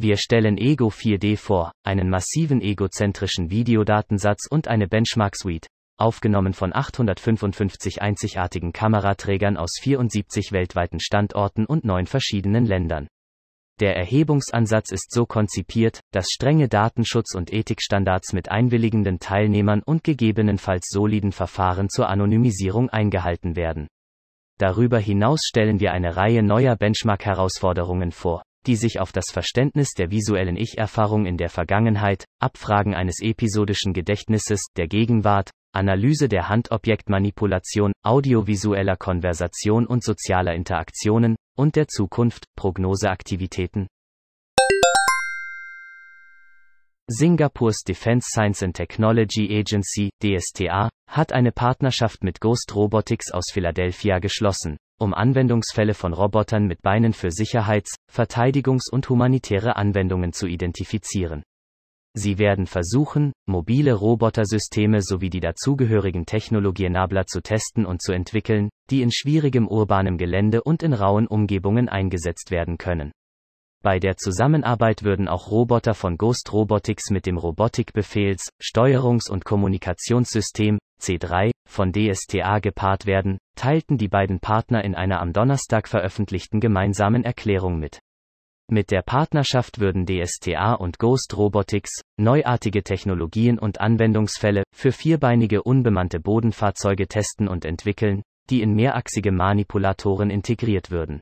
Wir stellen Ego 4D vor, einen massiven egozentrischen Videodatensatz und eine Benchmark Suite, aufgenommen von 855 einzigartigen Kameraträgern aus 74 weltweiten Standorten und neun verschiedenen Ländern. Der Erhebungsansatz ist so konzipiert, dass strenge Datenschutz- und Ethikstandards mit einwilligenden Teilnehmern und gegebenenfalls soliden Verfahren zur Anonymisierung eingehalten werden. Darüber hinaus stellen wir eine Reihe neuer Benchmark-Herausforderungen vor, die sich auf das Verständnis der visuellen Ich-Erfahrung in der Vergangenheit, Abfragen eines episodischen Gedächtnisses, der Gegenwart, Analyse der Handobjektmanipulation, audiovisueller Konversation und sozialer Interaktionen, und der Zukunft, Prognoseaktivitäten. Singapurs Defense Science and Technology Agency, DSTA, hat eine Partnerschaft mit Ghost Robotics aus Philadelphia geschlossen, um Anwendungsfälle von Robotern mit Beinen für Sicherheits-, Verteidigungs- und humanitäre Anwendungen zu identifizieren. Sie werden versuchen, mobile Robotersysteme sowie die dazugehörigen Technologienabler zu testen und zu entwickeln, die in schwierigem urbanem Gelände und in rauen Umgebungen eingesetzt werden können. Bei der Zusammenarbeit würden auch Roboter von Ghost Robotics mit dem Robotikbefehls-, Steuerungs- und Kommunikationssystem C3 von DSTA gepaart werden, teilten die beiden Partner in einer am Donnerstag veröffentlichten gemeinsamen Erklärung mit. Mit der Partnerschaft würden DSTA und Ghost Robotics neuartige Technologien und Anwendungsfälle für vierbeinige unbemannte Bodenfahrzeuge testen und entwickeln, die in mehrachsige Manipulatoren integriert würden.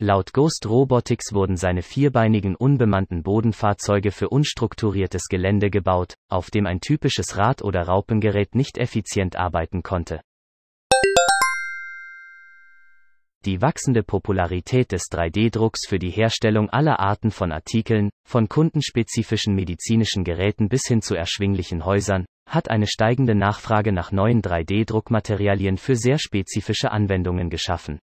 Laut Ghost Robotics wurden seine vierbeinigen unbemannten Bodenfahrzeuge für unstrukturiertes Gelände gebaut, auf dem ein typisches Rad- oder Raupengerät nicht effizient arbeiten konnte. Die wachsende Popularität des 3D-Drucks für die Herstellung aller Arten von Artikeln, von kundenspezifischen medizinischen Geräten bis hin zu erschwinglichen Häusern, hat eine steigende Nachfrage nach neuen 3D-Druckmaterialien für sehr spezifische Anwendungen geschaffen.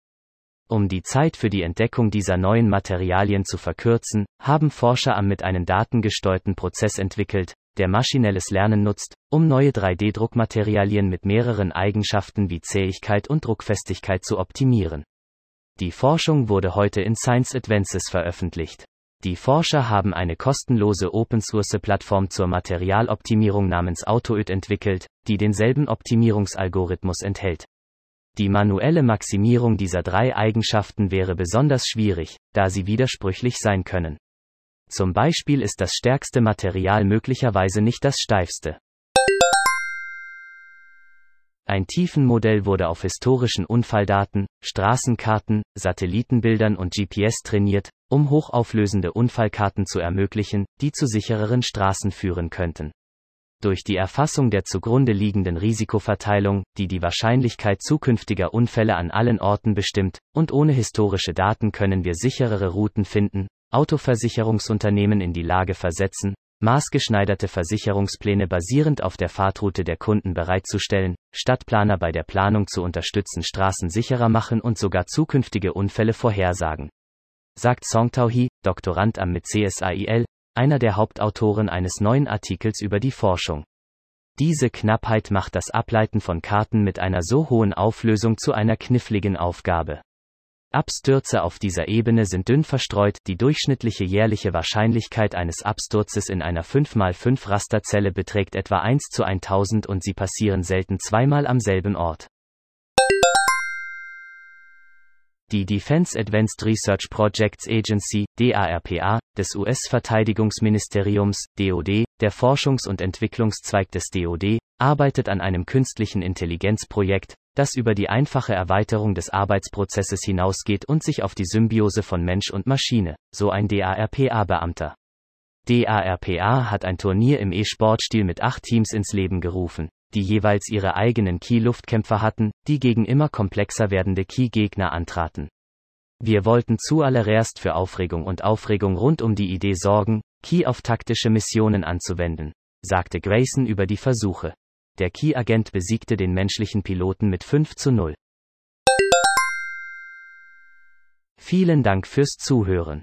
Um die Zeit für die Entdeckung dieser neuen Materialien zu verkürzen, haben Forscher am mit einem datengesteuerten Prozess entwickelt, der maschinelles Lernen nutzt, um neue 3D-Druckmaterialien mit mehreren Eigenschaften wie Zähigkeit und Druckfestigkeit zu optimieren. Die Forschung wurde heute in Science Advances veröffentlicht. Die Forscher haben eine kostenlose Open-Source-Plattform zur Materialoptimierung namens AutoÖd entwickelt, die denselben Optimierungsalgorithmus enthält. Die manuelle Maximierung dieser drei Eigenschaften wäre besonders schwierig, da sie widersprüchlich sein können. Zum Beispiel ist das stärkste Material möglicherweise nicht das steifste. Ein Tiefenmodell wurde auf historischen Unfalldaten, Straßenkarten, Satellitenbildern und GPS trainiert, um hochauflösende Unfallkarten zu ermöglichen, die zu sichereren Straßen führen könnten. Durch die Erfassung der zugrunde liegenden Risikoverteilung, die die Wahrscheinlichkeit zukünftiger Unfälle an allen Orten bestimmt, und ohne historische Daten können wir sicherere Routen finden, Autoversicherungsunternehmen in die Lage versetzen, maßgeschneiderte Versicherungspläne basierend auf der Fahrtroute der Kunden bereitzustellen, Stadtplaner bei der Planung zu unterstützen, Straßen sicherer machen und sogar zukünftige Unfälle vorhersagen. Sagt Song Tao-hee, Doktorand am CSAIL, einer der Hauptautoren eines neuen Artikels über die Forschung. Diese Knappheit macht das Ableiten von Karten mit einer so hohen Auflösung zu einer kniffligen Aufgabe. Abstürze auf dieser Ebene sind dünn verstreut, die durchschnittliche jährliche Wahrscheinlichkeit eines Absturzes in einer 5x5 Rasterzelle beträgt etwa 1 zu 1000 und sie passieren selten zweimal am selben Ort. Die Defense Advanced Research Projects Agency, DARPA, des US-Verteidigungsministeriums, DoD, der Forschungs- und Entwicklungszweig des DoD, arbeitet an einem künstlichen Intelligenzprojekt, das über die einfache Erweiterung des Arbeitsprozesses hinausgeht und sich auf die Symbiose von Mensch und Maschine, so ein DARPA-Beamter. DARPA hat ein Turnier im E-Sportstil mit acht Teams ins Leben gerufen, die jeweils ihre eigenen Key-Luftkämpfer hatten, die gegen immer komplexer werdende Key-Gegner antraten. Wir wollten zuallererst für Aufregung und Aufregung rund um die Idee sorgen, Key auf taktische Missionen anzuwenden, sagte Grayson über die Versuche. Der Key-Agent besiegte den menschlichen Piloten mit 5 zu 0. Vielen Dank fürs Zuhören.